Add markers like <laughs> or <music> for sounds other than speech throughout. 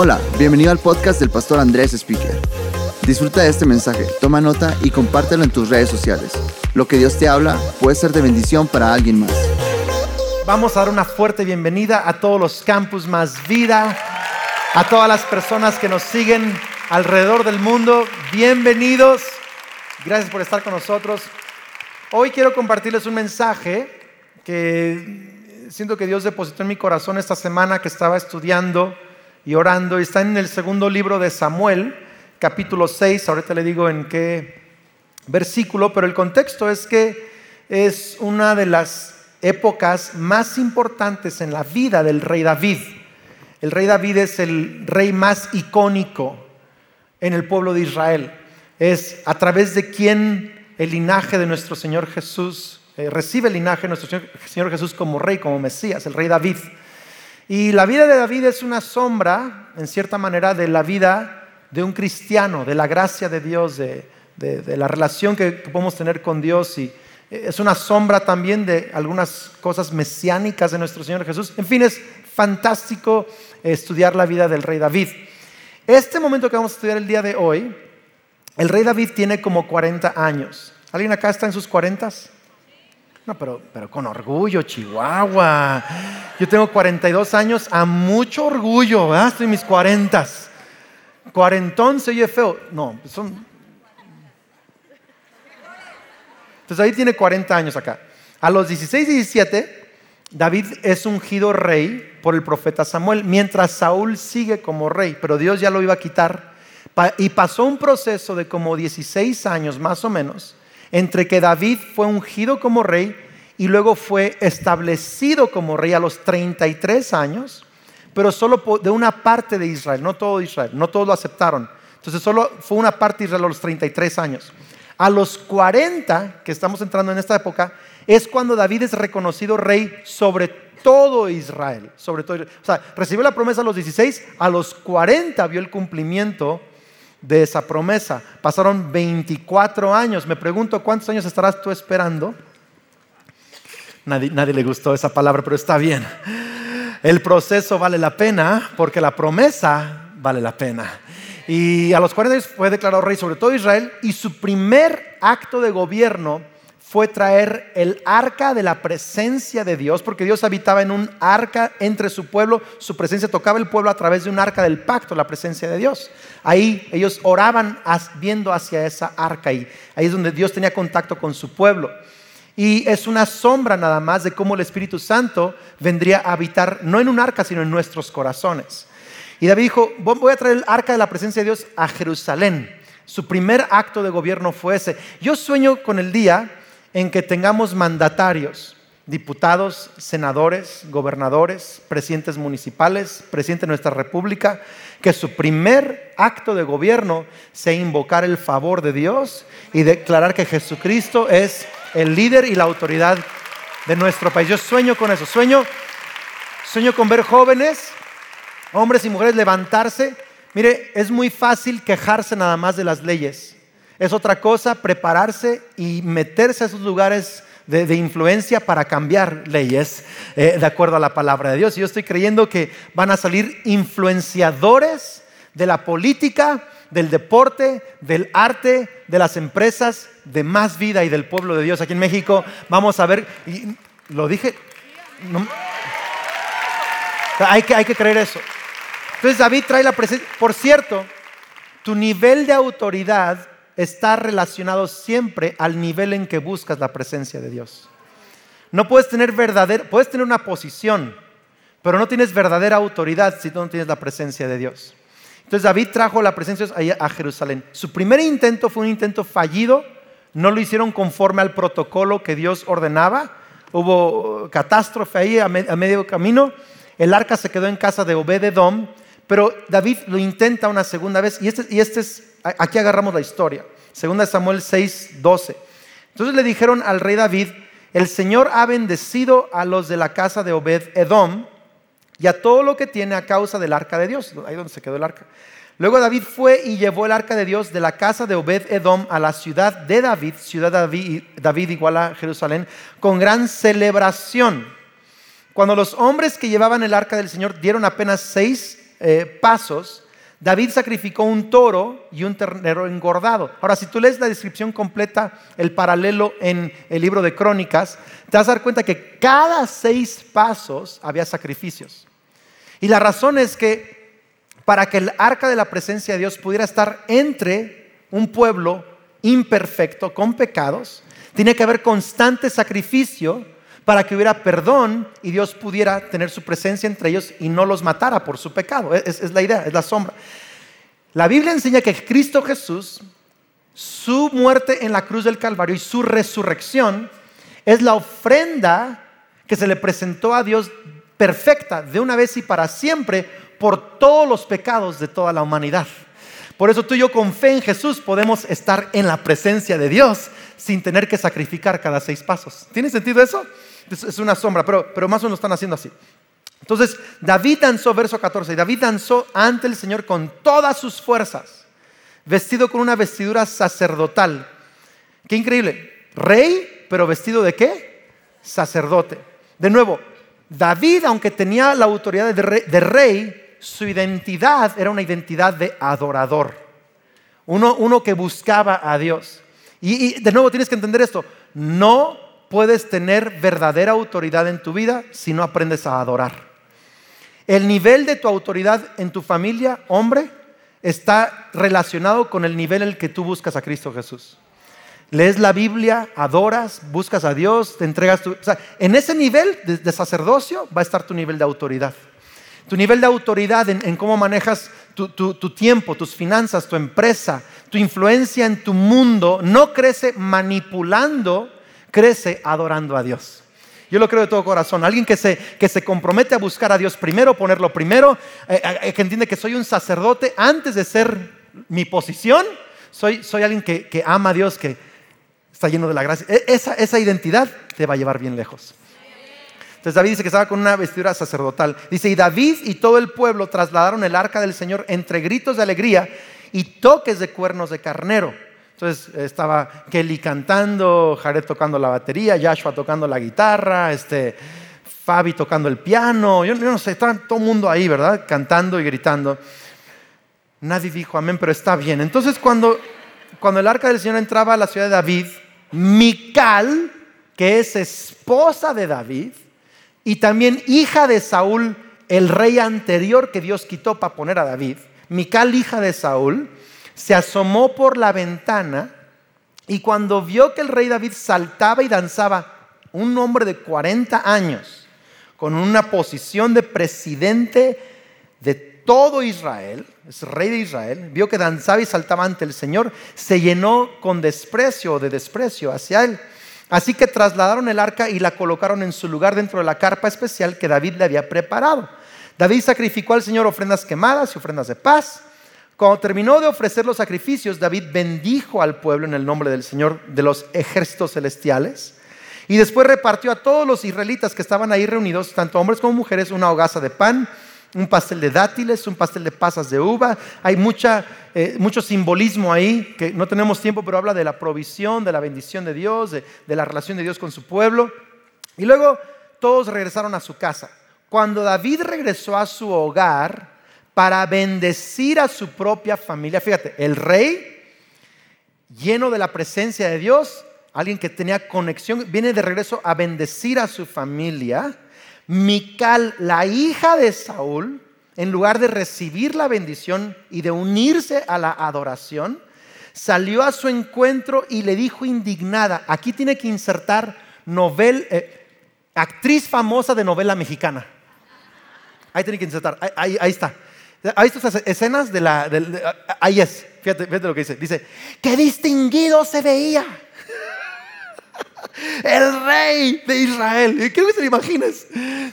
Hola, bienvenido al podcast del pastor Andrés Speaker. Disfruta de este mensaje, toma nota y compártelo en tus redes sociales. Lo que Dios te habla puede ser de bendición para alguien más. Vamos a dar una fuerte bienvenida a todos los campus más vida, a todas las personas que nos siguen alrededor del mundo. Bienvenidos. Gracias por estar con nosotros. Hoy quiero compartirles un mensaje que siento que Dios depositó en mi corazón esta semana que estaba estudiando y orando. Está en el segundo libro de Samuel, capítulo 6. Ahorita le digo en qué versículo, pero el contexto es que es una de las épocas más importantes en la vida del rey David. El rey David es el rey más icónico en el pueblo de Israel. Es a través de quien el linaje de nuestro Señor Jesús eh, recibe el linaje de nuestro Señor Jesús como rey, como Mesías, el rey David. Y la vida de David es una sombra, en cierta manera, de la vida de un cristiano, de la gracia de Dios, de, la relación que, podemos tener con Dios. Y es una sombra también de algunas cosas mesiánicas de nuestro Señor Jesús. En fin, es fantástico estudiar la vida del rey David. Este momento que vamos a estudiar el día de hoy, el rey David tiene como 40 años. ¿Alguien acá está en sus 40? No, pero, pero con orgullo, Chihuahua. Yo tengo 42 años a mucho orgullo, ¿verdad? Estoy en mis 40. Cuarentón se oye feo. No, son... Entonces David tiene 40 años acá. A los 16 y 17, David es ungido rey por el profeta Samuel, mientras Saúl sigue como rey, pero Dios ya lo iba a quitar. Y pasó un proceso de como 16 años más o menos entre que David fue ungido como rey y luego fue establecido como rey a los 33 años, pero solo de una parte de Israel, no todo Israel, no todos lo aceptaron. Entonces solo fue una parte de Israel a los 33 años. A los 40, que estamos entrando en esta época, es cuando David es reconocido rey sobre todo Israel. Sobre todo, o sea, recibió la promesa a los 16, a los 40 vio el cumplimiento de esa promesa. Pasaron 24 años. Me pregunto, ¿cuántos años estarás tú esperando? Nadie, nadie, le gustó esa palabra, pero está bien. El proceso vale la pena porque la promesa vale la pena. Y a los 40 años fue declarado rey sobre todo Israel y su primer acto de gobierno fue traer el arca de la presencia de Dios, porque Dios habitaba en un arca entre su pueblo, su presencia tocaba el pueblo a través de un arca del pacto, la presencia de Dios. Ahí ellos oraban viendo hacia esa arca y ahí es donde Dios tenía contacto con su pueblo. Y es una sombra nada más de cómo el Espíritu Santo vendría a habitar no en un arca, sino en nuestros corazones. Y David dijo, voy a traer el arca de la presencia de Dios a Jerusalén. Su primer acto de gobierno fue ese. Yo sueño con el día en que tengamos mandatarios, diputados, senadores, gobernadores, presidentes municipales, presidente de nuestra república, que su primer acto de gobierno sea invocar el favor de Dios y declarar que Jesucristo es el líder y la autoridad de nuestro país. Yo sueño con eso, sueño, sueño con ver jóvenes, hombres y mujeres levantarse. Mire, es muy fácil quejarse nada más de las leyes. Es otra cosa prepararse y meterse a esos lugares de, influencia para cambiar leyes eh, de acuerdo a la palabra de Dios. Y yo estoy creyendo que van a salir influenciadores de la política, del deporte, del arte, de las empresas, de más vida y del pueblo de Dios aquí en México. Vamos a ver, y lo dije, hay, que, hay que creer eso. Entonces David trae la presencia, por cierto, tu nivel de autoridad está relacionado siempre al nivel en que buscas la presencia de Dios. No puedes tener verdadera, puedes tener una posición, pero no tienes verdadera autoridad si no tienes la presencia de Dios. Entonces David trajo la presencia a Jerusalén. Su primer intento fue un intento fallido, no lo hicieron conforme al protocolo que Dios ordenaba, hubo catástrofe ahí a, medio camino, el arca se quedó en casa de Obededom, pero David lo intenta una segunda vez y este, y este es aquí agarramos la historia. Segunda Samuel 6, 12. Entonces le dijeron al rey David, el Señor ha bendecido a los de la casa de Obed Edom y a todo lo que tiene a causa del arca de Dios, ahí donde se quedó el arca. Luego David fue y llevó el arca de Dios de la casa de Obed Edom a la ciudad de David, ciudad de David, igual a Jerusalén, con gran celebración. Cuando los hombres que llevaban el arca del Señor dieron apenas seis eh, pasos, David sacrificó un toro y un ternero engordado. Ahora, si tú lees la descripción completa, el paralelo en el libro de Crónicas, te vas a dar cuenta que cada seis pasos había sacrificios. Y la razón es que para que el arca de la presencia de Dios pudiera estar entre un pueblo imperfecto, con pecados, tiene que haber constante sacrificio para que hubiera perdón y Dios pudiera tener su presencia entre ellos y no los matara por su pecado. Es, es, la idea, es la sombra. La Biblia enseña que Cristo Jesús, su muerte en la cruz del Calvario y su resurrección es la ofrenda que se le presentó a Dios perfecta de una vez y para siempre por todos los pecados de toda la humanidad. Por eso tú y yo con fe en Jesús podemos estar en la presencia de Dios sin tener que sacrificar cada seis pasos. ¿Tiene sentido eso? es una sombra, pero, pero más o menos están haciendo así. Entonces, David danzó, verso 14, David danzó ante el Señor con todas sus fuerzas, vestido con una vestidura sacerdotal. Qué increíble. Rey, pero vestido de qué? Sacerdote. De nuevo, David, aunque tenía la autoridad de rey, su identidad era una identidad de adorador. Uno, uno que buscaba a Dios. y de nuevo tienes que entender esto. No puedes tener verdadera autoridad en tu vida si no aprendes a adorar. El nivel de tu autoridad en tu familia, hombre, está relacionado con el nivel en el que tú buscas a Cristo Jesús. Lees la Biblia, adoras, buscas a Dios, te entregas tu... O sea, en ese nivel de, sacerdocio va a estar tu nivel de autoridad. Tu nivel de autoridad en, cómo manejas tu, tiempo, tus finanzas, tu empresa, tu influencia en tu mundo, no crece manipulando crece adorando a Dios. Yo lo creo de todo corazón. Alguien que se, que se compromete a buscar a Dios primero, ponerlo primero, eh, eh, que entiende que soy un sacerdote antes de ser mi posición. Soy, soy alguien que, que, ama a Dios, que está lleno de la gracia. E, esa, esa identidad te va a llevar bien lejos. Entonces David dice que estaba con una vestidura sacerdotal. Dice, y David y todo el pueblo trasladaron el arca del Señor entre gritos de alegría y toques de cuernos de carnero. Entonces estaba Kelly cantando, Jared tocando la batería, Joshua tocando la guitarra, este, Fabi tocando el piano, yo, no sé, estaba todo el mundo ahí, ¿verdad? Cantando y gritando. Nadie dijo amén, pero está bien. Entonces cuando, cuando el arca del Señor entraba a la ciudad de David, Mical, que es esposa de David, y también hija de Saúl, el rey anterior que Dios quitó para poner a David, Mical, hija de Saúl, se asomó por la ventana y cuando vio que el rey David saltaba y danzaba, un hombre de 40 años, con una posición de presidente de todo Israel, es rey de Israel, vio que danzaba y saltaba ante el Señor, se llenó con desprecio de desprecio hacia él. Así que trasladaron el arca y la colocaron en su lugar dentro de la carpa especial que David le había preparado. David sacrificó al Señor ofrendas quemadas y ofrendas de paz. Cuando terminó de ofrecer los sacrificios, David bendijo al pueblo en el nombre del Señor de los ejércitos celestiales. Y después repartió a todos los israelitas que estaban ahí reunidos, tanto hombres como mujeres, una hogaza de pan, un pastel de dátiles, un pastel de pasas de uva. Hay mucha, eh, mucho simbolismo ahí, que no tenemos tiempo, pero habla de la provisión, de la bendición de Dios, de, de la relación de Dios con su pueblo. Y luego todos regresaron a su casa. Cuando David regresó a su hogar, para bendecir a su propia familia. Fíjate, el rey, lleno de la presencia de Dios, alguien que tenía conexión, viene de regreso a bendecir a su familia. Mical, la hija de Saúl, en lugar de recibir la bendición y de unirse a la adoración, salió a su encuentro y le dijo indignada, aquí tiene que insertar novel, eh, actriz famosa de novela mexicana. Ahí tiene que insertar, ahí, ahí está. ¿Ha visto esas escenas de la... ahí es, fíjate, fíjate lo que dice. Dice, qué distinguido se veía. <laughs> El rey de Israel. Quiero que se lo imagines.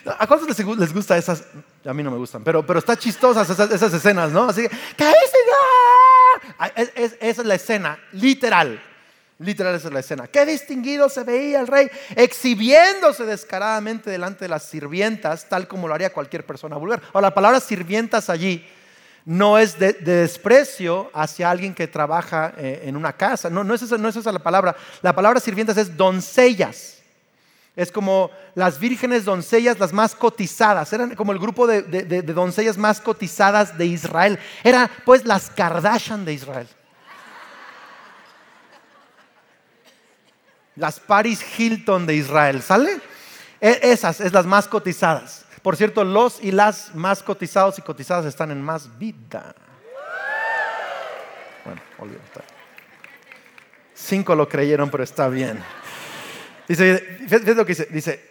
¿A cuántos les, gusta esas? A mí no me gustan, pero, pero está chistosas esas, escenas, ¿no? Así que, ¿qué es, esa es la escena, literal. Literal esa es la escena. Qué distinguido se veía el rey exhibiéndose descaradamente delante de las sirvientas, tal como lo haría cualquier persona vulgar. Ahora, la palabra sirvientas allí no es de, desprecio hacia alguien que trabaja eh, en una casa. No, no, es esa, la palabra. La palabra sirvientas es doncellas. Es como las vírgenes doncellas, las más cotizadas. Eran como el grupo de, de doncellas más cotizadas de Israel. Eran pues las Kardashian de Israel. Las Paris Hilton de Israel, ¿sale? E, esas es las más cotizadas. Por cierto, los y las más cotizados y cotizadas están en más vida. Bueno, olvídate. Cinco lo creyeron, pero está bien. Dice, fíjate lo que dice. Dice,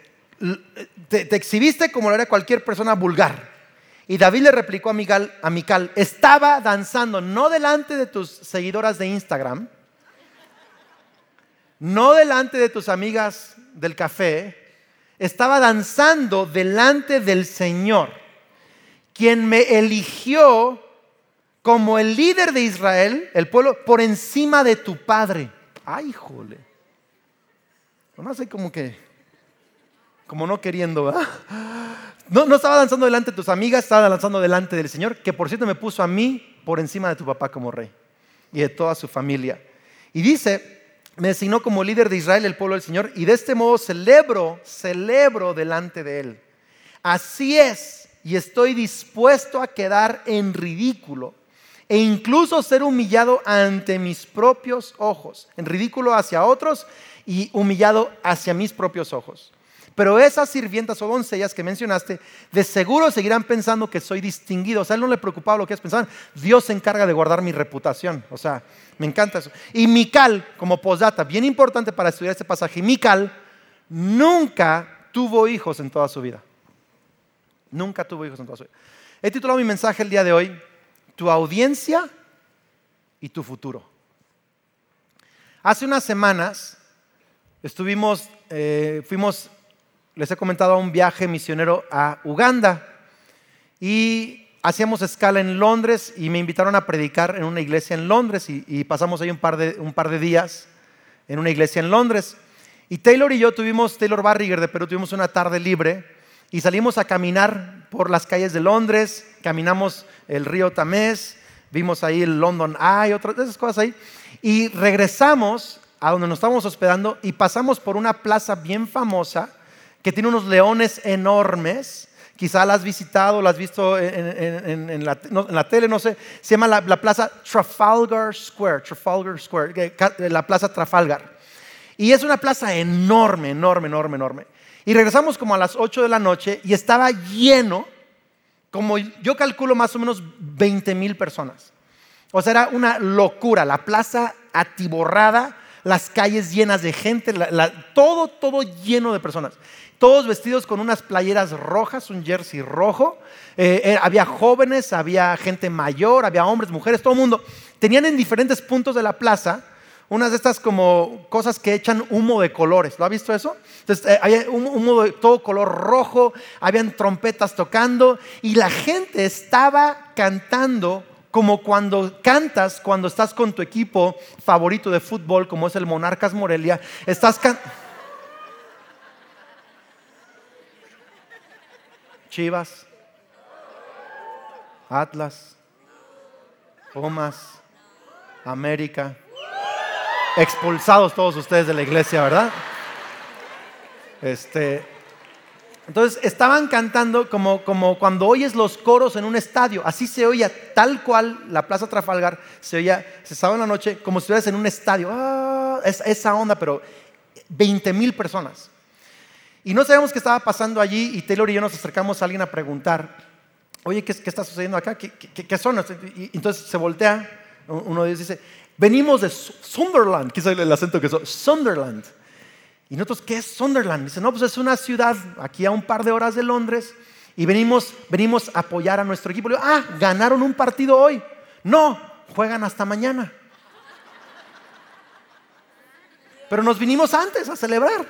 te, exhibiste como lo era cualquier persona vulgar. Y David le replicó a Mical, a Mical, estaba danzando no delante de tus seguidoras de Instagram, no delante de tus amigas del café, estaba danzando delante del Señor, quien me eligió como el líder de Israel, el pueblo, por encima de tu padre. Ay, jole. No sé como que, como no queriendo, ¿verdad? No, no estaba danzando delante de tus amigas, estaba danzando delante del Señor, que por cierto me puso a mí por encima de tu papá como rey y de toda su familia. Y dice, me designó como líder de Israel, el pueblo del Señor, y de este modo celebro, celebro delante de Él. Así es, y estoy dispuesto a quedar en ridículo e incluso ser humillado ante mis propios ojos, en ridículo hacia otros y humillado hacia mis propios ojos. Pero esas sirvientas o doncellas que mencionaste, de seguro seguirán pensando que soy distinguido. O sea, él no le preocupaba lo que es pensar. Dios se encarga de guardar mi reputación. O sea, me encanta eso. Y Mical, como posdata, bien importante para estudiar este pasaje, Mical nunca tuvo hijos en toda su vida. Nunca tuvo hijos en toda su vida. He titulado mi mensaje el día de hoy, Tu audiencia y tu futuro. Hace unas semanas estuvimos, eh, fuimos les he comentado un viaje misionero a Uganda y hacíamos escala en Londres y me invitaron a predicar en una iglesia en Londres y, pasamos ahí un par, de, un par de días en una iglesia en Londres. Y Taylor y yo tuvimos, Taylor Barriger de Perú, tuvimos una tarde libre y salimos a caminar por las calles de Londres, caminamos el río Tamés, vimos ahí el London Eye, otras esas cosas ahí, y regresamos a donde nos estábamos hospedando y pasamos por una plaza bien famosa que tiene unos leones enormes. Quizá la has visitado, la has visto en, la, tele, no sé. Se llama la, plaza Trafalgar Square, Trafalgar Square, la plaza Trafalgar. Y es una plaza enorme, enorme, enorme, enorme. Y regresamos como a las 8 de la noche y estaba lleno, como yo calculo más o menos 20 mil personas. O sea, era una locura, la plaza atiborrada, las calles llenas de gente, todo, todo lleno de personas todos vestidos con unas playeras rojas, un jersey rojo. Eh, eh, había jóvenes, había gente mayor, había hombres, mujeres, todo el mundo. Tenían en diferentes puntos de la plaza unas de estas como cosas que echan humo de colores. ¿Lo ha visto eso? Entonces, eh, había un humo de todo color rojo, habían trompetas tocando y la gente estaba cantando como cuando cantas cuando estás con tu equipo favorito de fútbol, como es el Monarcas Morelia. Estás cantando Chivas, Atlas, Pumas, América. Expulsados todos ustedes de la iglesia, ¿verdad? Este, entonces estaban cantando como, como cuando oyes los coros en un estadio. Así se oía, tal cual la Plaza Trafalgar se oía, se estaba en la noche, como si estuvieras en un estadio. Ah, esa onda, pero 20 mil personas. Y no sabemos qué estaba pasando allí y Taylor y yo nos acercamos a alguien a preguntar, oye, ¿qué, está sucediendo acá? ¿Qué, son? Y entonces se voltea, uno de ellos dice, venimos de Sunderland, quizá el acento que es Sunderland. Y nosotros, ¿qué es Sunderland? Dice, no, pues es una ciudad aquí a un par de horas de Londres y venimos, venimos a apoyar a nuestro equipo. Ah, ganaron un partido hoy. No, juegan hasta mañana. Pero nos vinimos antes a celebrar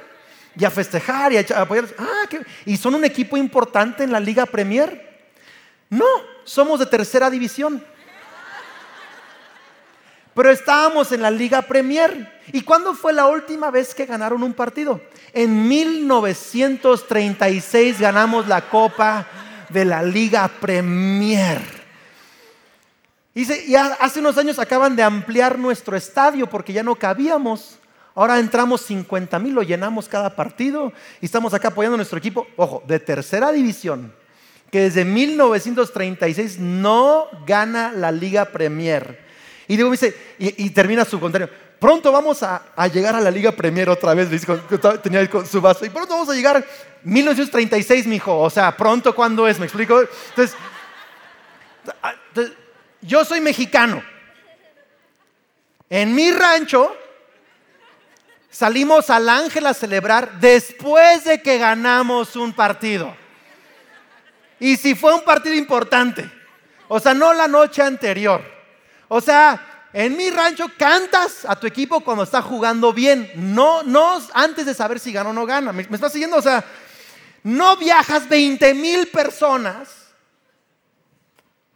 y a festejar y a apoyar. Ah, ¿y son un equipo importante en la Liga Premier? No, somos de tercera división. Pero estábamos en la Liga Premier. ¿Y cuándo fue la última vez que ganaron un partido? En 1936 ganamos la Copa de la Liga Premier. Y hace unos años acaban de ampliar nuestro estadio porque ya no cabíamos. Ahora entramos 50 mil, lo llenamos cada partido y estamos acá apoyando a nuestro equipo, ojo, de tercera división, que desde 1936 no gana la Liga Premier. Y digo, dice, y, termina su comentario. Pronto vamos a, llegar a la Liga Premier otra vez, tenía su vaso. Y pronto vamos a llegar 1936, mijo. O sea, pronto, ¿cuándo es? ¿Me explico? entonces yo soy mexicano. En mi rancho salimos al ángel a celebrar después de que ganamos un partido. Y si fue un partido importante, o sea, no la noche anterior. O sea, en mi rancho cantas a tu equipo cuando está jugando bien, no, no antes de saber si gana o no gana. ¿Me, estás siguiendo? O sea, no viajas 20 mil personas.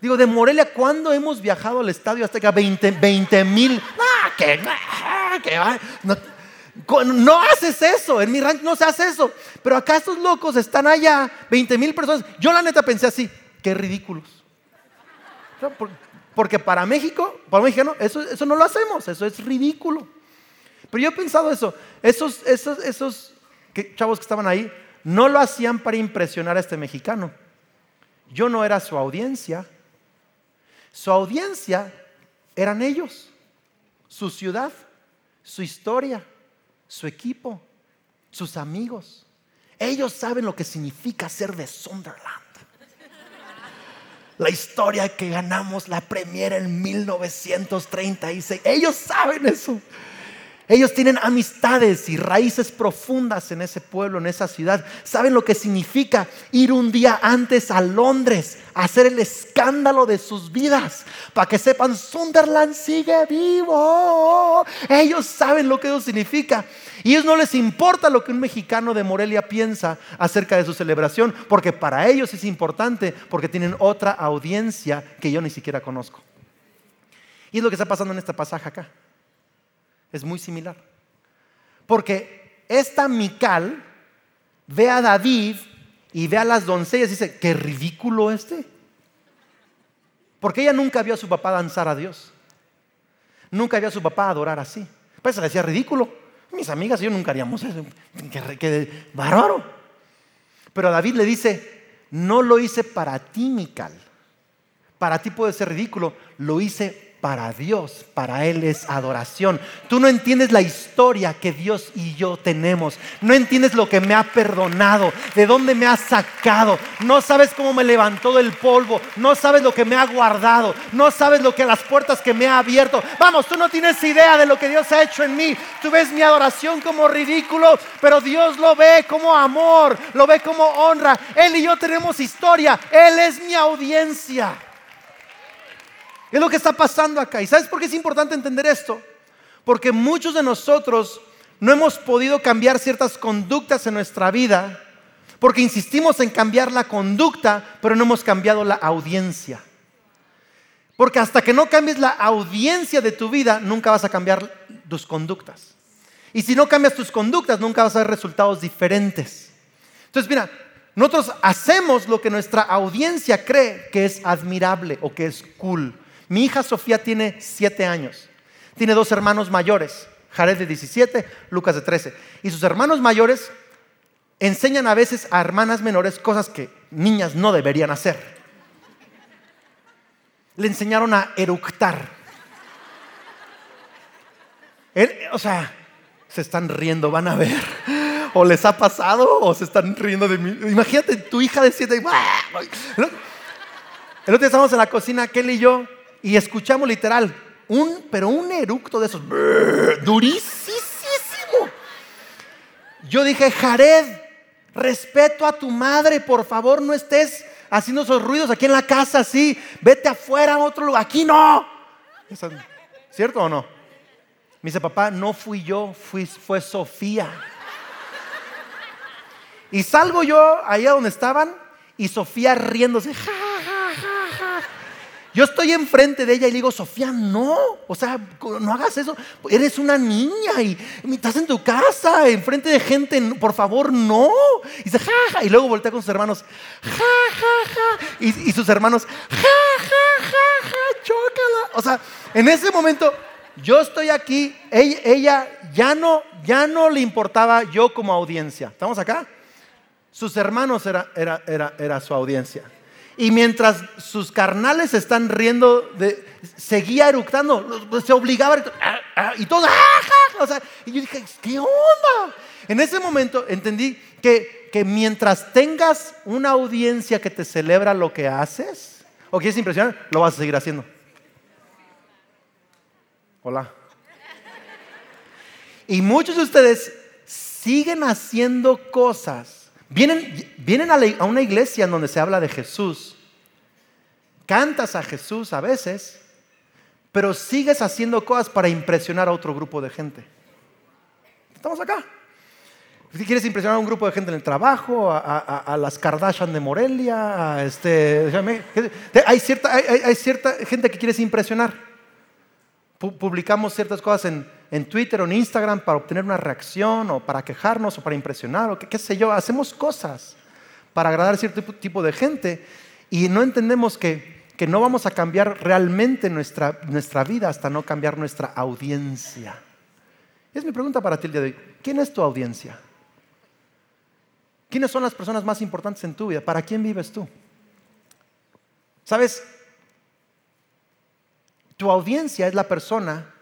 Digo, de Morelia, ¿cuándo hemos viajado al estadio hasta que 20 mil? Ah, que, no, no haces eso, en mi rancho no se hace eso. Pero acá estos locos están allá, 20 mil personas. Yo la neta pensé así, qué ridículos. Porque para México, para mexicano, eso, eso no lo hacemos, eso es ridículo. Pero yo he pensado eso, esos, esos, esos chavos que estaban ahí, no lo hacían para impresionar a este mexicano. Yo no era su audiencia. Su audiencia eran ellos, su ciudad, su historia, su equipo, sus amigos. Ellos saben lo que significa ser de Sunderland. La historia que ganamos la Premier en 1936. Ellos saben eso. Ellos tienen amistades y raíces profundas en ese pueblo, en esa ciudad. Saben lo que significa ir un día antes a Londres, a hacer el escándalo de sus vidas, para que sepan, Sunderland sigue vivo. Ellos saben lo que eso significa. Y a ellos no les importa lo que un mexicano de Morelia piensa acerca de su celebración, porque para ellos es importante, porque tienen otra audiencia que yo ni siquiera conozco. Y es lo que está pasando en este pasaje acá. Es muy similar. Porque esta Mical ve a David y ve a las doncellas y dice, qué ridículo este. Porque ella nunca vio a su papá danzar a Dios. Nunca vio a su papá adorar así. Pues se le decía ridículo. Mis amigas y yo nunca haríamos eso. Qué, qué bárbaro. Pero David le dice, no lo hice para ti, Mical. Para ti puede ser ridículo. Lo hice para Dios, para Él es adoración. Tú no entiendes la historia que Dios y yo tenemos. No entiendes lo que me ha perdonado, de dónde me ha sacado. No sabes cómo me levantó del polvo. No sabes lo que me ha guardado. No sabes lo que las puertas que me ha abierto. Vamos, tú no tienes idea de lo que Dios ha hecho en mí. Tú ves mi adoración como ridículo, pero Dios lo ve como amor, lo ve como honra. Él y yo tenemos historia. Él es mi audiencia. Es lo que está pasando acá. ¿Y sabes por qué es importante entender esto? Porque muchos de nosotros no hemos podido cambiar ciertas conductas en nuestra vida porque insistimos en cambiar la conducta, pero no hemos cambiado la audiencia. Porque hasta que no cambies la audiencia de tu vida, nunca vas a cambiar tus conductas. Y si no cambias tus conductas, nunca vas a ver resultados diferentes. Entonces, mira, nosotros hacemos lo que nuestra audiencia cree que es admirable o que es cool. Mi hija Sofía tiene 7 años. Tiene dos hermanos mayores, Jared de 17, Lucas de 13. Y sus hermanos mayores enseñan a veces a hermanas menores cosas que niñas no deberían hacer. Le enseñaron a eructar. o sea, se están riendo, van a ver. O les ha pasado o se están riendo de mí. Imagínate tu hija de 7. El otro día estábamos en la cocina, Kelly y yo, y escuchamos literal, un, pero un eructo de esos, durísimo. Yo dije, Jared, respeto a tu madre, por favor no estés haciendo esos ruidos aquí en la casa, así, vete afuera a otro lugar, aquí no. ¿Cierto o no? Me dice, papá, no fui yo, fui, fue Sofía. Y salgo yo allá donde estaban y Sofía riéndose, ja, yo estoy enfrente de ella y le digo, Sofía, no, o sea, no hagas eso. Eres una niña y, estás en tu casa, enfrente de gente, por favor, no. Y dice, ja, Y luego voltea con sus hermanos, ja, ja, ja. Y, sus hermanos, ja, ja, ja, ja, chócala. O sea, en ese momento yo estoy aquí, ella, ya, no, ya no le importaba yo como audiencia. ¿Estamos acá? Sus hermanos era, era, era, era su audiencia. Y mientras sus carnales están riendo, seguía eructando, se obligaba a, ah, ah, y todo, ¡ah, o sea, y yo dije, ¿qué onda? En ese momento entendí que, que mientras tengas una audiencia que te celebra lo que haces, o que es impresionante, lo vas a seguir haciendo. Hola. Y muchos de ustedes siguen haciendo cosas. Vienen, vienen a, una iglesia en donde se habla de Jesús. Cantas a Jesús a veces, pero sigues haciendo cosas para impresionar a otro grupo de gente. Estamos acá. Si quieres impresionar a un grupo de gente en el trabajo, a, las Kardashian de Morelia, este, hay, cierta, hay cierta gente que quieres impresionar publicamos ciertas cosas en, Twitter o en Instagram para obtener una reacción o para quejarnos o para impresionar o qué, sé yo. Hacemos cosas para agradar a cierto tipo de gente y no entendemos que, que no vamos a cambiar realmente nuestra, nuestra vida hasta no cambiar nuestra audiencia. Es mi pregunta para ti el día de hoy. ¿Quién es tu audiencia? ¿Quiénes son las personas más importantes en tu vida? ¿Para quién vives tú? ¿Sabes? Tu audiencia es la persona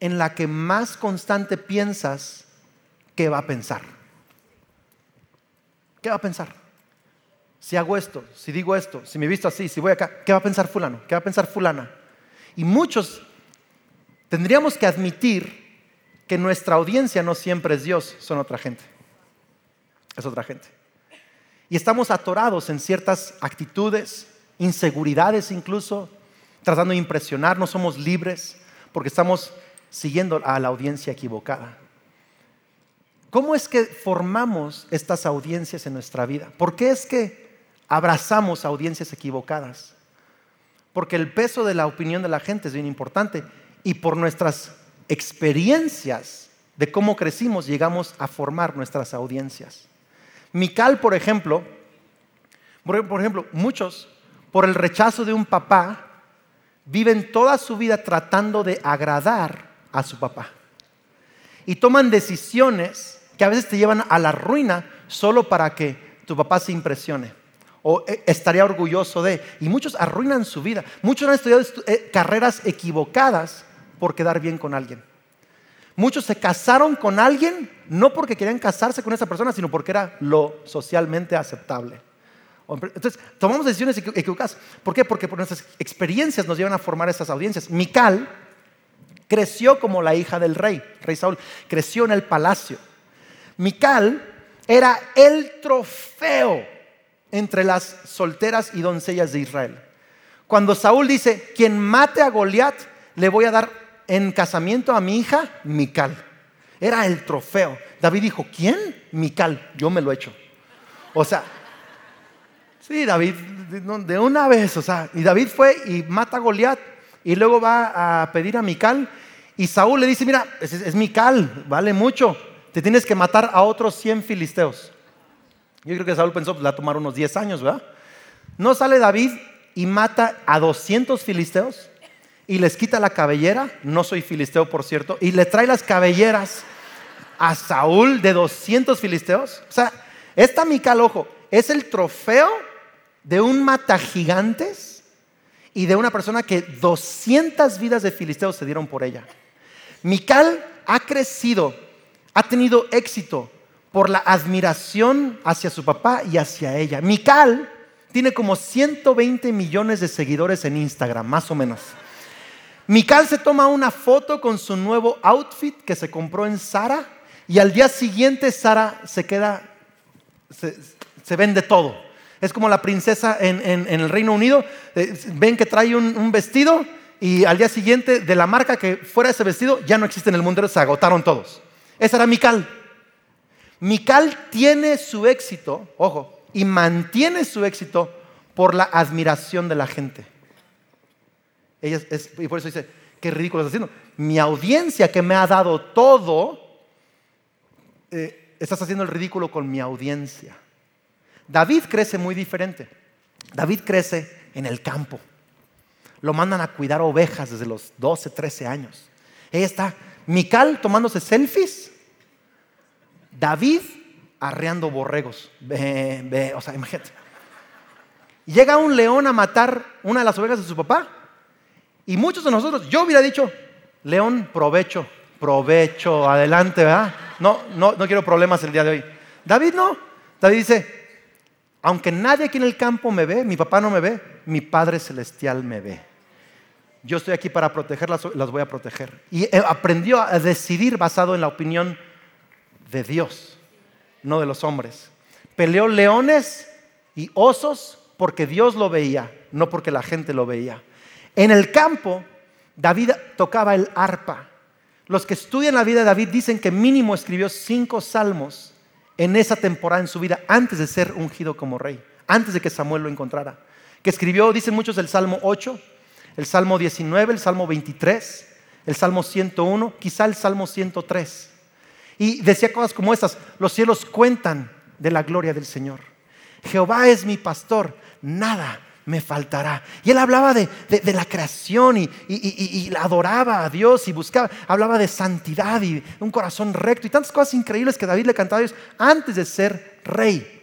en la que más constante piensas que va a pensar. ¿Qué va a pensar? Si hago esto, si digo esto, si me visto así, si voy acá, ¿qué va a pensar fulano? ¿Qué va a pensar fulana? Y muchos tendríamos que admitir que nuestra audiencia no siempre es Dios, son otra gente. Es otra gente. Y estamos atorados en ciertas actitudes, inseguridades incluso, tratando de impresionar, no somos libres porque estamos siguiendo a la audiencia equivocada. ¿Cómo es que formamos estas audiencias en nuestra vida? ¿Por qué es que abrazamos audiencias equivocadas? Porque el peso de la opinión de la gente es bien importante y por nuestras experiencias de cómo crecimos llegamos a formar nuestras audiencias. Mical, por ejemplo, por ejemplo, muchos por el rechazo de un papá viven toda su vida tratando de agradar a su papá. Y toman decisiones que a veces te llevan a la ruina solo para que tu papá se impresione o eh, estaría orgulloso de. Y muchos arruinan su vida. Muchos han estudiado eh, carreras equivocadas por quedar bien con alguien. Muchos se casaron con alguien no porque querían casarse con esa persona, sino porque era lo socialmente aceptable. Entonces, tomamos decisiones equivocadas. ¿Por qué? Porque por nuestras experiencias nos llevan a formar esas audiencias. Mical creció como la hija del rey, rey Saúl. Creció en el palacio. Mical era el trofeo entre las solteras y doncellas de Israel. Cuando Saúl dice, quien mate a Goliat, le voy a dar en casamiento a mi hija, Mical. Era el trofeo. David dijo, ¿quién? Mical, yo me lo he hecho. O sea, Sí, David, de una vez, o sea, y David fue y mata a Goliat y luego va a pedir a Mical y Saúl le dice, mira, es, Mical, vale mucho, te tienes que matar a otros 100 filisteos. Yo creo que Saúl pensó, pues va a tomar unos 10 años, ¿verdad? No sale David y mata a 200 filisteos y les quita la cabellera, no soy filisteo por cierto, y le trae las cabelleras a Saúl de 200 filisteos. O sea, esta Mical, ojo, es el trofeo de un mata gigantes y de una persona que 200 vidas de filisteos se dieron por ella. Mical ha crecido, ha tenido éxito por la admiración hacia su papá y hacia ella. Mical tiene como 120 millones de seguidores en Instagram, más o menos. Mical se toma una foto con su nuevo outfit que se compró en Sara y al día siguiente Sara se queda, se, se vende todo. Es como la princesa en, el Reino Unido. Eh, ven que trae un, vestido y al día siguiente de la marca que fuera ese vestido ya no existe en el mundo, se agotaron todos. Esa era Mical. Mical tiene su éxito, ojo, y mantiene su éxito por la admiración de la gente. Ella es, y por eso dice, qué ridículo estás haciendo. Mi audiencia que me ha dado todo, eh, estás haciendo el ridículo con mi audiencia. David crece muy diferente. David crece en el campo. lo mandan a cuidar ovejas desde los 12, 13 años. Ella está, Mical tomándose selfies, David arreando borregos. O sea, imagínate. Llega un león a matar una de las ovejas de su papá. Y muchos de nosotros, yo hubiera dicho, león, provecho, provecho, adelante, ¿verdad? No, no, no quiero problemas el día de hoy. David no. David dice, aunque nadie aquí en el campo me ve, mi papá no me ve, mi Padre Celestial me ve. Yo estoy aquí para protegerlas, las voy a proteger. Y eh, aprendió a decidir basado en la opinión de Dios, no de los hombres. Peleó leones y osos porque Dios lo veía, no porque la gente lo veía. En el campo, David tocaba el arpa. Los que estudian la vida de David dicen que mínimo escribió cinco salmos en esa temporada en su vida antes de ser ungido como rey, antes de que Samuel lo encontrara. Que escribió, dicen muchos, el Salmo 8, el Salmo 19, el Salmo 23, el Salmo 101, quizá el Salmo 103. Y decía cosas como estas, los cielos cuentan de la gloria del Señor. Jehová es mi pastor, nada me faltará. Y él hablaba de, la creación y, y, adoraba a Dios y buscaba, hablaba de santidad y un corazón recto y tantas cosas increíbles que David le cantaba a Dios antes de ser rey.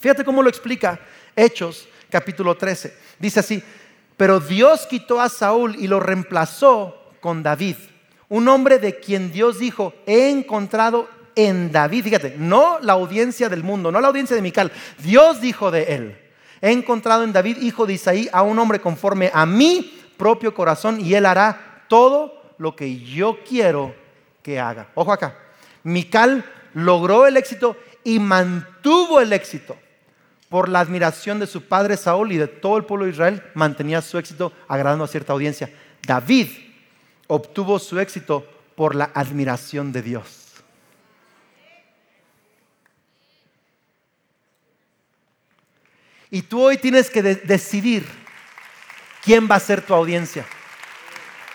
Fíjate cómo lo explica Hechos capítulo 13. Dice así, pero Dios quitó a Saúl y lo reemplazó con David, un hombre de quien Dios dijo, he encontrado en David, fíjate, no la audiencia del mundo, no la audiencia de Mical, Dios dijo de él he encontrado en David, hijo de Isaí, a un hombre conforme a mi propio corazón y él hará todo lo que yo quiero que haga. Ojo acá, Mical logró el éxito y mantuvo el éxito por la admiración de su padre Saúl y de todo el pueblo de Israel, mantenía su éxito agradando a cierta audiencia. David obtuvo su éxito por la admiración de Dios. Y tú hoy tienes que decidir quién va a ser tu audiencia.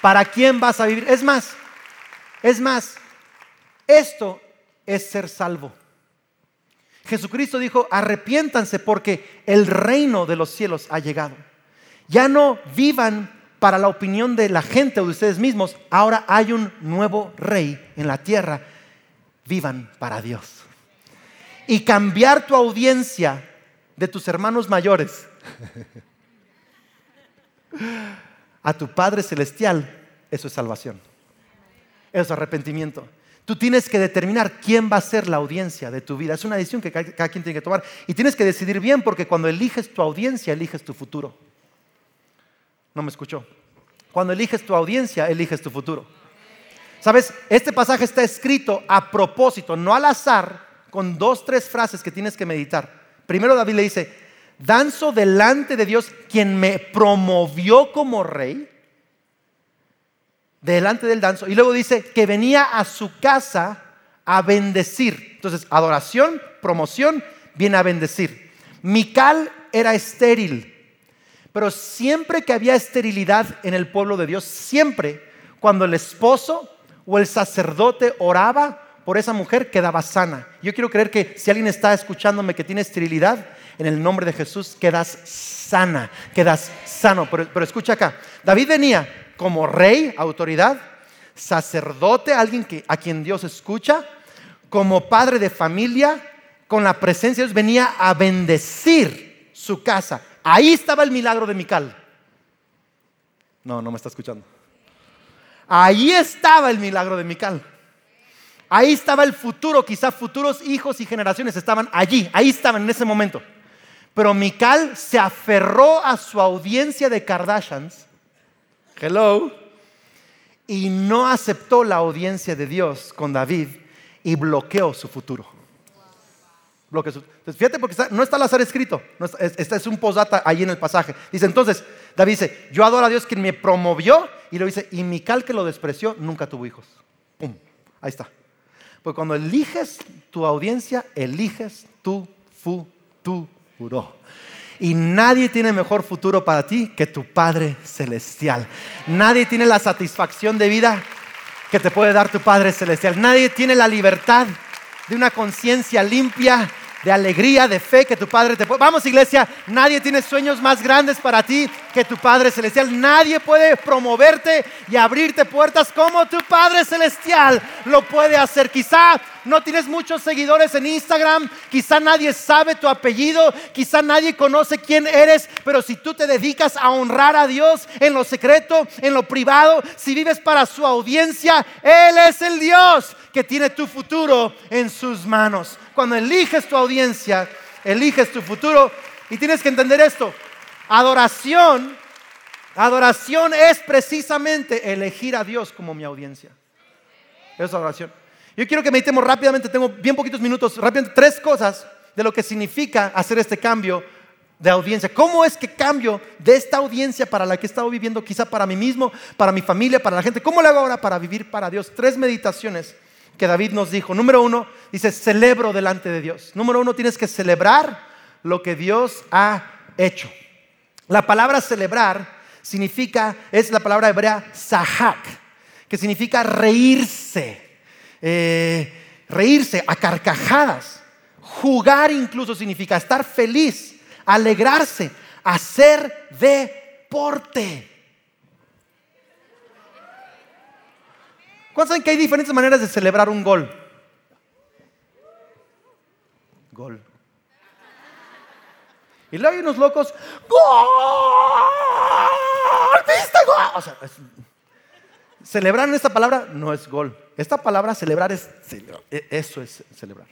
¿Para quién vas a vivir? Es más, es más, esto es ser salvo. Jesucristo dijo, arrepiéntanse porque el reino de los cielos ha llegado. Ya no vivan para la opinión de la gente o de ustedes mismos. Ahora hay un nuevo rey en la tierra. Vivan para Dios. Y cambiar tu audiencia de tus hermanos mayores a tu Padre Celestial, eso es salvación. Eso es arrepentimiento. Tú tienes que determinar quién va a ser la audiencia de tu vida. Es una decisión que cada, quien tiene que tomar. Y tienes que decidir bien porque cuando eliges tu audiencia, eliges tu futuro. No me escuchó. Cuando eliges tu audiencia, eliges tu futuro. Sabes, este pasaje está escrito a propósito, no al azar, con dos, tres frases que tienes que meditar. Primero David le dice, danzo delante de Dios quien me promovió como rey. Delante del danzo. Y luego dice que venía a su casa a bendecir. Entonces, adoración, promoción, viene a bendecir. Mical era estéril. Pero siempre que había esterilidad en el pueblo de Dios, siempre cuando el esposo o el sacerdote oraba por esa mujer quedaba sana. Yo quiero creer que si alguien está escuchándome que tiene esterilidad, en el nombre de Jesús quedas sana, quedas sano. Pero, escucha acá, David venía como rey, autoridad, sacerdote, alguien que, a quien Dios escucha, como padre de familia, con la presencia de Dios, venía a bendecir su casa. Ahí estaba el milagro de Mical. No, no me está escuchando. Ahí estaba el milagro de Mical. Ahí estaba el futuro, quizá futuros hijos y generaciones estaban allí, ahí estaban en ese momento. Pero Mikal se aferró a su audiencia de Kardashians, hello, y no aceptó la audiencia de Dios con David y bloqueó su futuro. Entonces, fíjate porque no está al azar escrito, este es un posdata ahí en el pasaje. Dice entonces, David dice, yo adoro a Dios quien me promovió y lo dice, y Mical que lo despreció nunca tuvo hijos. Pum, ahí está. Porque cuando eliges tu audiencia, eliges tu futuro. Y nadie tiene mejor futuro para ti que tu Padre Celestial. Nadie tiene la satisfacción de vida que te puede dar tu Padre Celestial. Nadie tiene la libertad de una conciencia limpia, de alegría, de fe que tu Padre te puede. Vamos iglesia, nadie tiene sueños más grandes para ti que tu Padre Celestial. Nadie puede promoverte y abrirte puertas como tu Padre Celestial lo puede hacer. Quizá no tienes muchos seguidores en Instagram, quizá nadie sabe tu apellido, quizá nadie conoce quién eres, pero si tú te dedicas a honrar a Dios en lo secreto, en lo privado, si vives para su audiencia, Él es el Dios que tiene tu futuro en sus manos. Cuando eliges tu audiencia, eliges tu futuro y tienes que entender esto. Adoración, adoración es precisamente elegir a Dios como mi audiencia. Es adoración. Yo quiero que meditemos rápidamente, tengo bien poquitos minutos, rápidamente tres cosas de lo que significa hacer este cambio de audiencia. ¿Cómo es que cambio de esta audiencia para la que he estado viviendo, quizá para mí mismo, para mi familia, para la gente? ¿Cómo lo hago ahora para vivir para Dios? Tres meditaciones que David nos dijo. Número uno, dice, celebro delante de Dios. Número uno, tienes que celebrar lo que Dios ha hecho. La palabra celebrar significa, es la palabra hebrea sahak, que significa reírse, eh, reírse a carcajadas. Jugar incluso significa estar feliz, alegrarse, hacer deporte. ¿Cuántos saben que hay diferentes maneras de celebrar un gol? Gol. Y luego hay unos locos, ¡Gol! ¿Viste gol? O sea, celebrar en esta palabra no es gol. Esta palabra celebrar es e, eso es celebrar.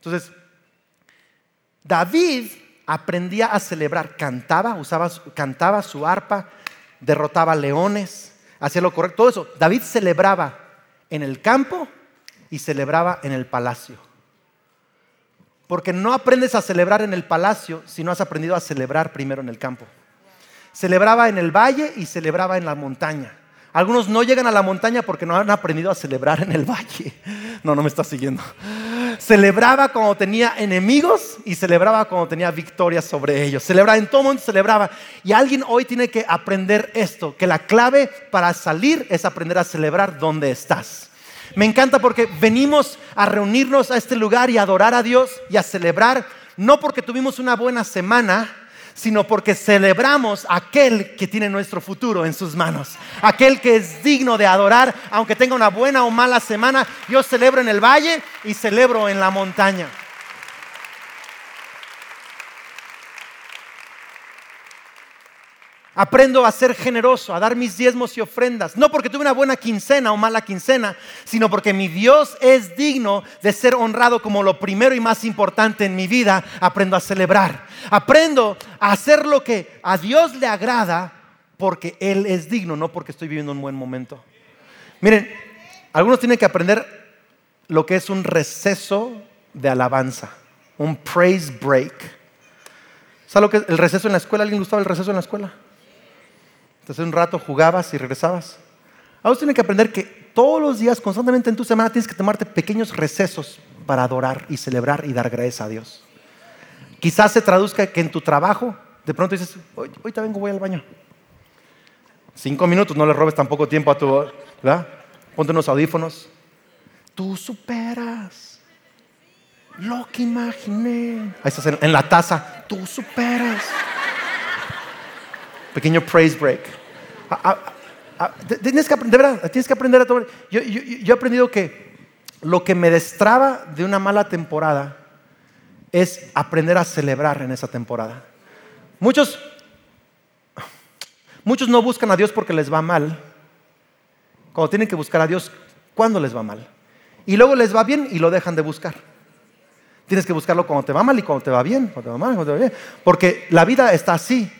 Entonces, David aprendía a celebrar, cantaba, usaba, cantaba su arpa, derrotaba leones, hacía lo correcto, todo eso. David celebraba en el campo y celebraba en el palacio. Porque no aprendes a celebrar en el palacio si no has aprendido a celebrar primero en el campo. Celebraba en el valle y celebraba en la montaña. Algunos no llegan a la montaña porque no han aprendido a celebrar en el valle. No, no me está siguiendo. Celebraba cuando tenía enemigos y celebraba cuando tenía victorias sobre ellos. Celebraba en todo mundo, celebraba. Y alguien hoy tiene que aprender esto, que la clave para salir es aprender a celebrar donde estás. Me encanta porque venimos a reunirnos a este lugar y a adorar a Dios y a celebrar, no porque tuvimos una buena semana, sino porque celebramos aquel que tiene nuestro futuro en sus manos, aquel que es digno de adorar, aunque tenga una buena o mala semana. Yo celebro en el valle y celebro en la montaña. Aprendo a ser generoso, a dar mis diezmos y ofrendas, no porque tuve una buena quincena o mala quincena, sino porque mi Dios es digno de ser honrado como lo primero y más importante en mi vida. Aprendo a celebrar, aprendo a hacer lo que a Dios le agrada porque Él es digno, no porque estoy viviendo un buen momento. Miren, algunos tienen que aprender lo que es un receso de alabanza, un praise break. ¿Sabes lo que es el receso en la escuela? ¿Alguien gustaba el receso en la escuela? Entonces un rato jugabas y regresabas. Ahora tienes que aprender que todos los días, constantemente en tu semana, tienes que tomarte pequeños recesos para adorar y celebrar y dar gracias a Dios. Quizás se traduzca que en tu trabajo, de pronto dices, hoy, hoy te vengo, voy al baño. Cinco minutos, no le robes tampoco tiempo a tu, ¿verdad? Ponte unos audífonos. Tú superas lo que imaginé. Ahí estás en la taza. Tú superas pequeño praise break. tienes, que, verdad, tienes que aprender a tomar. Yo, he aprendido que lo que me destraba de una mala temporada es aprender a celebrar en esa temporada. Muchos, muchos no buscan a Dios porque les va mal. Cuando tienen que buscar a Dios, ¿cuándo les va mal? Y luego les va bien y lo dejan de buscar. Tienes que buscarlo cuando te va mal y cuando te va bien. Cuando te va mal, cuando te va bien. Porque la vida está así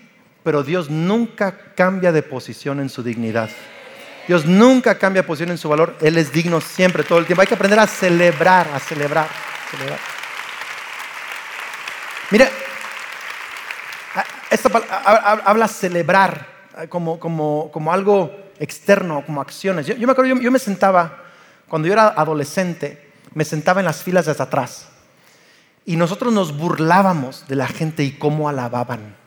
pero Dios nunca cambia de posición en su dignidad. Dios nunca cambia de posición en su valor. Él es digno siempre, todo el tiempo. Hay que aprender a celebrar, a celebrar, celebrar. Mira, esta habla celebrar como, como, como, algo externo, como acciones. Yo, me acuerdo, yo, yo, me sentaba, cuando yo era adolescente, me sentaba en las filas desde atrás. Y nosotros nos burlábamos de la gente y cómo alababan.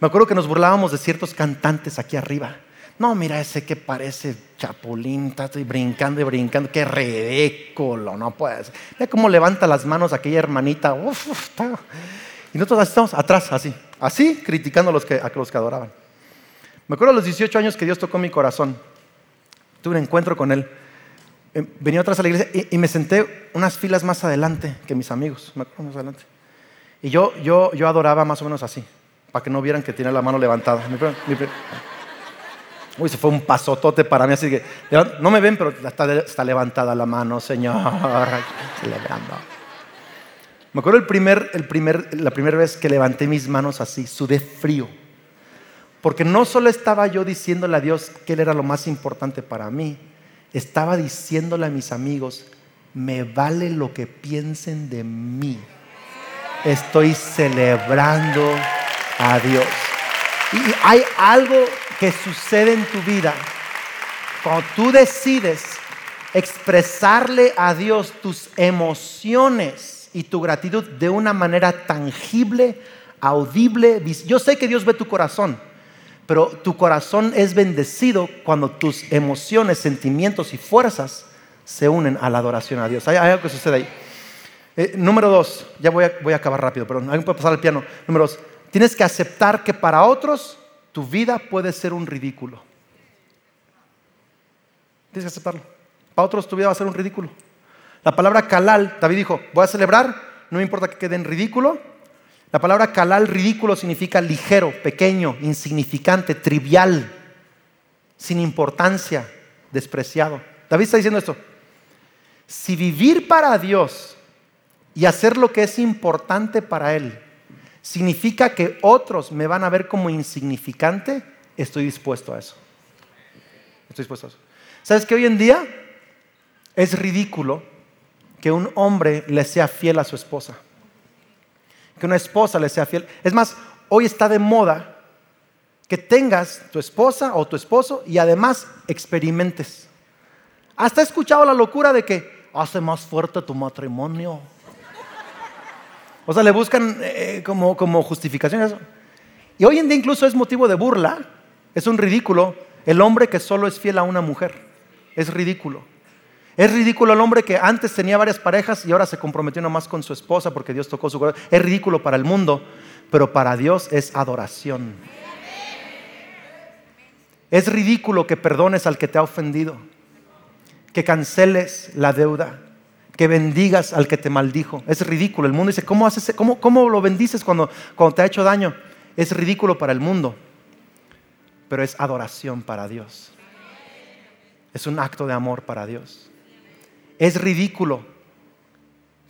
Me acuerdo que nos burlábamos de ciertos cantantes aquí arriba. No, mira ese que parece chapulín, está brincando y brincando, qué ridículo, no puede ser. Mira cómo levanta las manos aquella hermanita. Uf, Y nosotros estamos atrás, así, así, criticando a los, que, los que adoraban. Me acuerdo a los 18 años que Dios tocó mi corazón. Tuve un encuentro con Él. Eh, venía atrás a la iglesia y, me senté unas filas más adelante que mis amigos. más adelante. Y yo, yo, yo adoraba más o menos así, para que no vieran que tenía la mano levantada. Uy, se fue un pasotote para mí, así que no me ven, pero está, levantada la mano, Señor, <laughs> celebrando. Me acuerdo el primer, el primer, la primera vez que levanté mis manos así, sudé frío. Porque no solo estaba yo diciéndole a Dios que Él era lo más importante para mí, estaba diciéndole a mis amigos, me vale lo que piensen de mí. Estoy celebrando a Dios. Y hay algo que sucede en tu vida cuando tú decides expresarle a Dios tus emociones y tu gratitud de una manera tangible, audible. Yo sé que Dios ve tu corazón, pero tu corazón es bendecido cuando tus emociones, sentimientos y fuerzas se unen a la adoración a Dios. Hay, algo que sucede ahí. Eh, número dos, ya voy a, voy a acabar rápido, pero alguien puede pasar al piano. Número dos, tienes que aceptar que para otros tu vida puede ser un ridículo. Tienes que aceptarlo. Para otros tu vida va a ser un ridículo. La palabra calal, David dijo, voy a celebrar, no me importa que quede en ridículo. La palabra calal, ridículo, significa ligero, pequeño, insignificante, trivial, sin importancia, despreciado. David está diciendo esto. Si vivir para Dios y hacer lo que es importante para Él significa que otros me van a ver como insignificante, estoy dispuesto a eso. Estoy dispuesto a eso. ¿Sabes que hoy en día es ridículo que un hombre le sea fiel a su esposa? Que una esposa le sea fiel. Es más, hoy está de moda que tengas tu esposa o tu esposo y además experimentes. Hasta he escuchado la locura de que hace más fuerte tu matrimonio. O sea, le buscan eh, como, como justificación eso. Y hoy en día incluso es motivo de burla, es un ridículo el hombre que solo es fiel a una mujer. Es ridículo. Es ridículo el hombre que antes tenía varias parejas y ahora se comprometió nomás con su esposa porque Dios tocó su corazón. Es ridículo para el mundo, pero para Dios es adoración. Es ridículo que perdones al que te ha ofendido, que canceles la deuda, que bendigas al que te maldijo. Es ridículo. El mundo dice, ¿cómo, lo bendices cuando, cuando te ha hecho daño? Es ridículo para el mundo, pero es adoración para Dios. Es un acto de amor para Dios. Es ridículo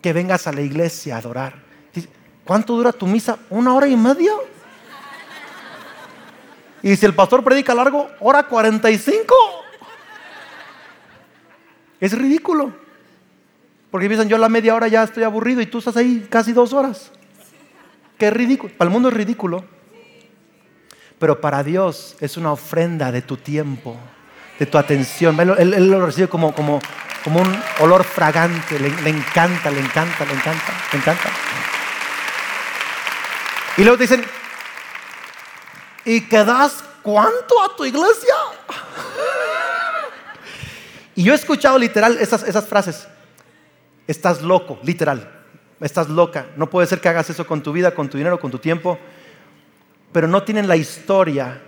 que vengas a la iglesia a adorar. ¿Cuánto dura tu misa? ¿Una hora y media? Y si el pastor predica largo, hora 45. Es ridículo. Porque piensan, yo a la media hora ya estoy aburrido y tú estás ahí casi dos horas. Qué ridículo. Para el mundo es ridículo. Pero para Dios es una ofrenda de tu tiempo, de tu atención. Él, lo recibe como, como, como un olor fragante. Le, encanta, le encanta, le encanta, le encanta. Y luego te dicen, ¿y qué das cuánto a tu iglesia? <laughs> Y yo he escuchado literal esas, esas frases estás loco, literal, estás loca. No puede ser que hagas eso con tu vida, con tu dinero, con tu tiempo, pero no tienen la historia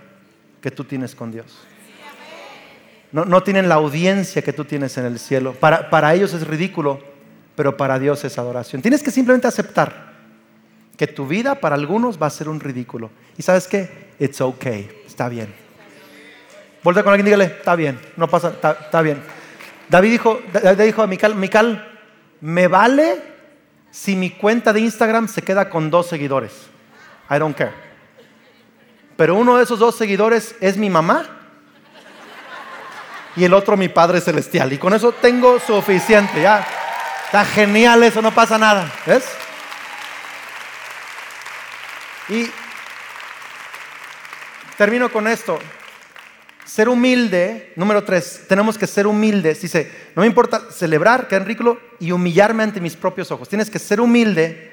que tú tienes con Dios. No, tienen la audiencia que tú tienes en el cielo. Para, para ellos es ridículo, pero para Dios es adoración. Tienes que simplemente aceptar que tu vida para algunos va a ser un ridículo. ¿Y sabes qué? It's okay, está bien. Vuelve con alguien dígale, está bien, no pasa, está, bien. David dijo, David dijo a Mical, Mical, me vale si mi cuenta de Instagram se queda con dos seguidores. I don't care. Pero uno de esos dos seguidores es mi mamá y el otro mi Padre Celestial. Y con eso tengo suficiente, ya. Está genial eso, no pasa nada. ¿Ves? Y termino con esto. Ser humilde, número tres, tenemos que ser humildes. Dice, no me importa celebrar, quedar ridículo y humillarme ante mis propios ojos. Tienes que ser humilde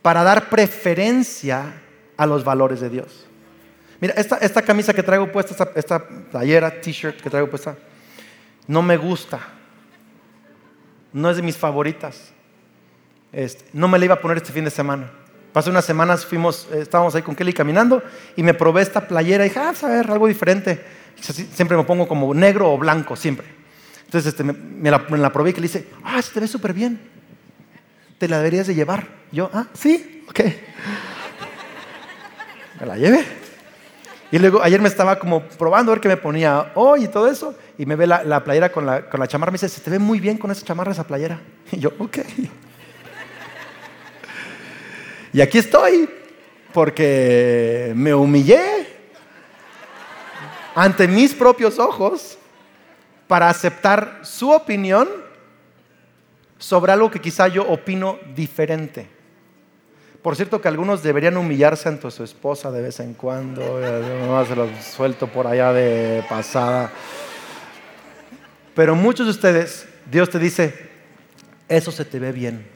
para dar preferencia a los valores de Dios. Mira, esta, camisa que traigo puesta, esta, playera, t-shirt que traigo puesta, no me gusta. No es de mis favoritas. Este, no me la iba a poner este fin de semana. Pasé unas semanas, fuimos, eh, estábamos ahí con Kelly caminando y me probé esta playera y dije, ah, a ver, algo diferente. Siempre me pongo como negro o blanco, siempre. Entonces este, me, la, probé y le dice, ah, se te ve súper bien. Te la deberías de llevar. Yo, ah, sí, ok. <laughs> Me la llevé. Y luego ayer me estaba como probando a ver qué me ponía hoy y todo eso. Y me ve la, la playera con la, con la chamarra. Me dice, se te ve muy bien con esa chamarra, esa playera. <laughs> Y yo, ok. Y aquí estoy, porque me humillé ante mis propios ojos para aceptar su opinión sobre algo que quizá yo opino diferente. Por cierto que algunos deberían humillarse ante su esposa de vez en cuando, no se los suelto por allá de pasada. Pero muchos de ustedes, Dios te dice, eso se te ve bien.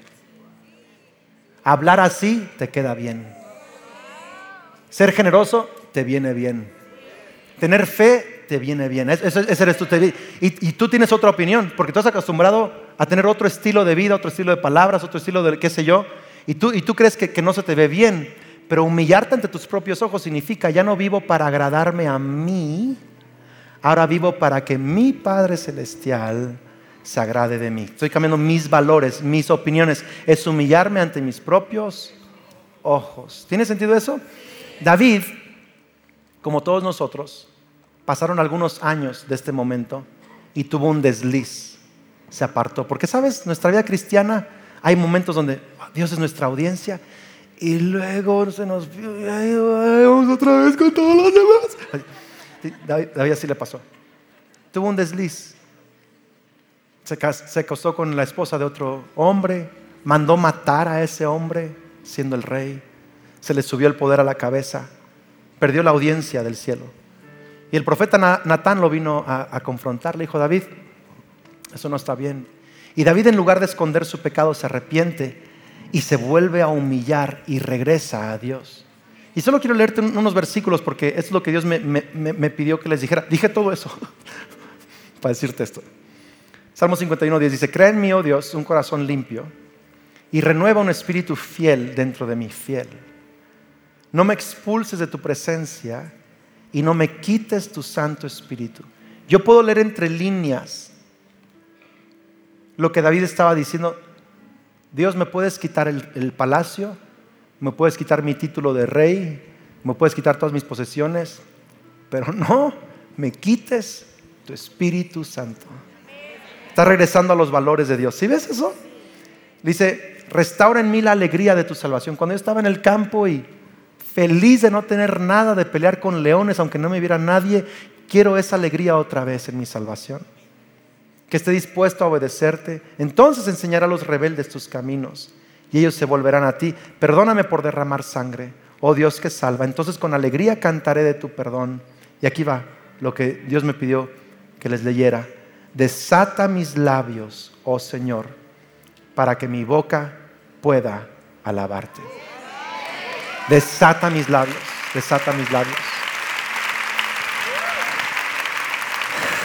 Hablar así te queda bien. Ser generoso te viene bien. Tener fe te viene bien. Ese, eres tú. Y, y, tú tienes otra opinión, porque tú has acostumbrado a tener otro estilo de vida, otro estilo de palabras, otro estilo de qué sé yo. Y tú, y tú crees que, que no se te ve bien. Pero humillarte ante tus propios ojos significa, ya no vivo para agradarme a mí, ahora vivo para que mi Padre Celestial se agrade de mí. Estoy cambiando mis valores, mis opiniones. Es humillarme ante mis propios ojos. ¿Tiene sentido eso? David, como todos nosotros, pasaron algunos años de este momento y tuvo un desliz. Se apartó. Porque, ¿sabes? Nuestra vida cristiana hay momentos donde ah, Dios es nuestra audiencia y luego se nos... Vamos otra vez con todos los demás. David, así le pasó. Tuvo un desliz se, acostó con la esposa de otro hombre, mandó matar a ese hombre siendo el rey, se le subió el poder a la cabeza, perdió la audiencia del cielo. Y el profeta Natán lo vino a, confrontar, le dijo, David, eso no está bien. Y David en lugar de esconder su pecado se arrepiente y se vuelve a humillar y regresa a Dios. Y solo quiero leerte unos versículos porque es lo que Dios me, me pidió que les dijera. Dije todo eso <laughs> para decirte esto. Salmo 51, 10 dice, crea en mí, oh Dios, un corazón limpio y renueva un espíritu fiel dentro de mí, fiel. No me expulses de tu presencia y no me quites tu Santo Espíritu. Yo puedo leer entre líneas lo que David estaba diciendo. Dios, me puedes quitar el, palacio, me puedes quitar mi título de rey, me puedes quitar todas mis posesiones, pero <laughs> no me quites tu Espíritu Santo. Está regresando a los valores de Dios. ¿Sí ves eso? Dice, restaura en mí la alegría de tu salvación. Cuando yo estaba en el campo y feliz de no tener nada, de pelear con leones, aunque no me viera nadie, quiero esa alegría otra vez en mi salvación. Que esté dispuesto a obedecerte. Entonces enseñará a los rebeldes tus caminos y ellos se volverán a ti. Perdóname por derramar sangre, oh Dios que salva. Entonces con alegría cantaré de tu perdón. Y aquí va lo que Dios me pidió que les leyera. Desata mis labios, oh Señor, para que mi boca pueda alabarte. Desata mis labios, desata mis labios.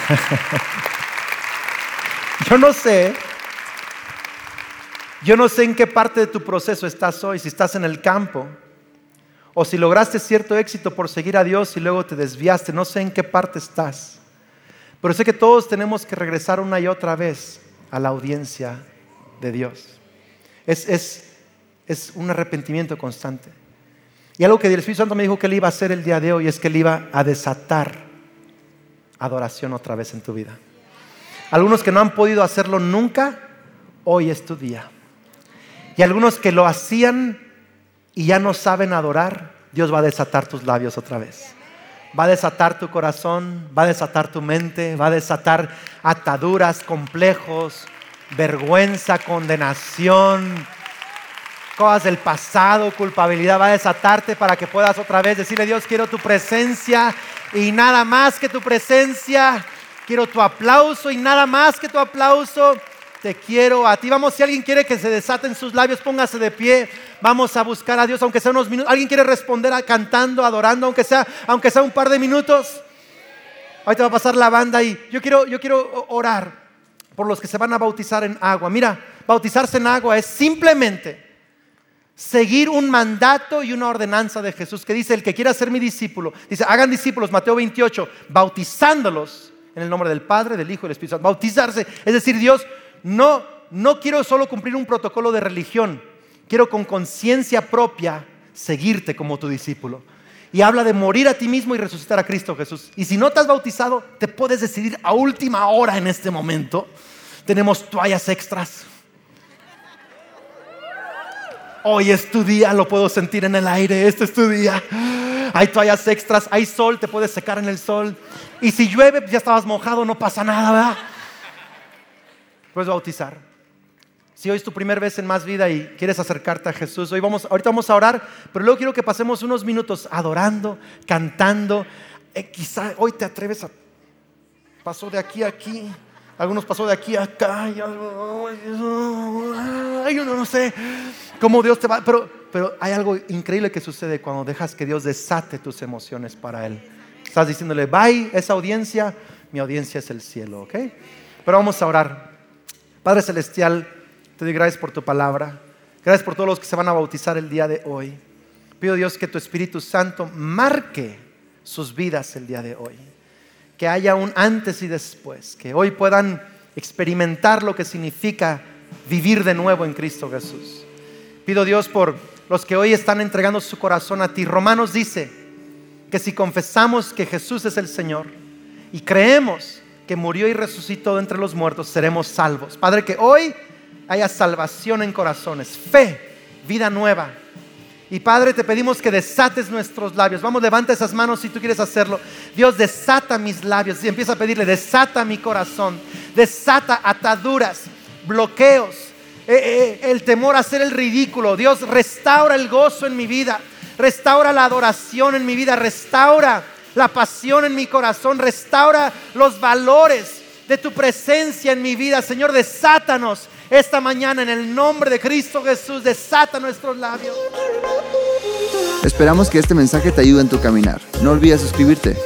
<laughs> yo no sé, yo no sé en qué parte de tu proceso estás hoy, si estás en el campo o si lograste cierto éxito por seguir a Dios y luego te desviaste, no sé en qué parte estás. Pero sé que todos tenemos que regresar una y otra vez a la audiencia de Dios. Es, un arrepentimiento constante. Y algo que el Espíritu Santo me dijo que él iba a hacer el día de hoy es que él iba a desatar adoración otra vez en tu vida. Algunos que no han podido hacerlo nunca, hoy es tu día. Y algunos que lo hacían y ya no saben adorar, Dios va a desatar tus labios otra vez va a desatar tu corazón, va a desatar tu mente, va a desatar ataduras, complejos, vergüenza, condenación, cosas del pasado, culpabilidad, va a desatarte para que puedas otra vez decirle, Dios, quiero tu presencia y nada más que tu presencia, quiero tu aplauso y nada más que tu aplauso, te quiero a ti. Vamos, si alguien quiere que se desaten sus labios, póngase de pie. Vamos a buscar a Dios, aunque sea unos minutos. ¿Alguien quiere responder cantando, adorando, aunque sea, aunque sea un par de minutos? Ahorita va a pasar la banda y yo quiero, yo quiero orar por los que se van a bautizar en agua. Mira, bautizarse en agua es simplemente seguir un mandato y una ordenanza de Jesús que dice, el que quiera ser mi discípulo, dice, hagan discípulos, Mateo 28, bautizándolos en el nombre del Padre, del Hijo y del Espíritu Santo. Bautizarse, es decir, Dios, no, no quiero solo cumplir un protocolo de religión, quiero con conciencia propia seguirte como tu discípulo. Y habla de morir a ti mismo y resucitar a Cristo Jesús. Y si no te has bautizado, te puedes decidir a última hora en este momento. Tenemos toallas extras Hoy es tu día, lo puedo sentir en el aire, este es tu día. Hay toallas extras, hay sol, te puedes secar en el sol. Y si llueve, ya estabas mojado, no pasa nada, ¿verdad? Puedes bautizar. Si hoy es tu primera vez en más vida y quieres acercarte a Jesús, hoy vamos, ahorita vamos a orar, pero luego quiero que pasemos unos minutos adorando, cantando. Eh, quizá hoy te atreves a pasó de aquí a aquí, algunos pasó de aquí a acá, y, yo no sé cómo Dios te va. Pero, pero hay algo increíble que sucede cuando dejas que Dios desate tus emociones para Él. Estás diciéndole, bye, esa audiencia, mi audiencia es el cielo, ¿ok? Pero vamos a orar. Padre Celestial, te doy gracias por tu palabra. Gracias por todos los que se van a bautizar el día de hoy. Pido Dios que tu Espíritu Santo marque sus vidas el día de hoy. Que haya un antes y después. Que hoy puedan experimentar lo que significa vivir de nuevo en Cristo Jesús. Pido Dios por los que hoy están entregando su corazón a ti. Romanos dice que si confesamos que Jesús es el Señor y creemos que murió y resucitó entre los muertos, seremos salvos. Padre, que hoy haya salvación en corazones, fe, vida nueva. Y Padre, te pedimos que desates nuestros labios. Vamos, levanta esas manos si tú quieres hacerlo. Dios, desata mis labios. Y empieza a pedirle, desata mi corazón. Desata ataduras, bloqueos, eh, eh, el temor a hacer el ridículo. Dios, restaura el gozo en mi vida, restaura la adoración en mi vida, restaura la pasión en mi corazón, restaura los valores de tu presencia en mi vida. Señor, desátanos esta mañana en el nombre de Cristo Jesús, desata nuestros labios. Esperamos que este mensaje te ayude en tu caminar. No olvides suscribirte.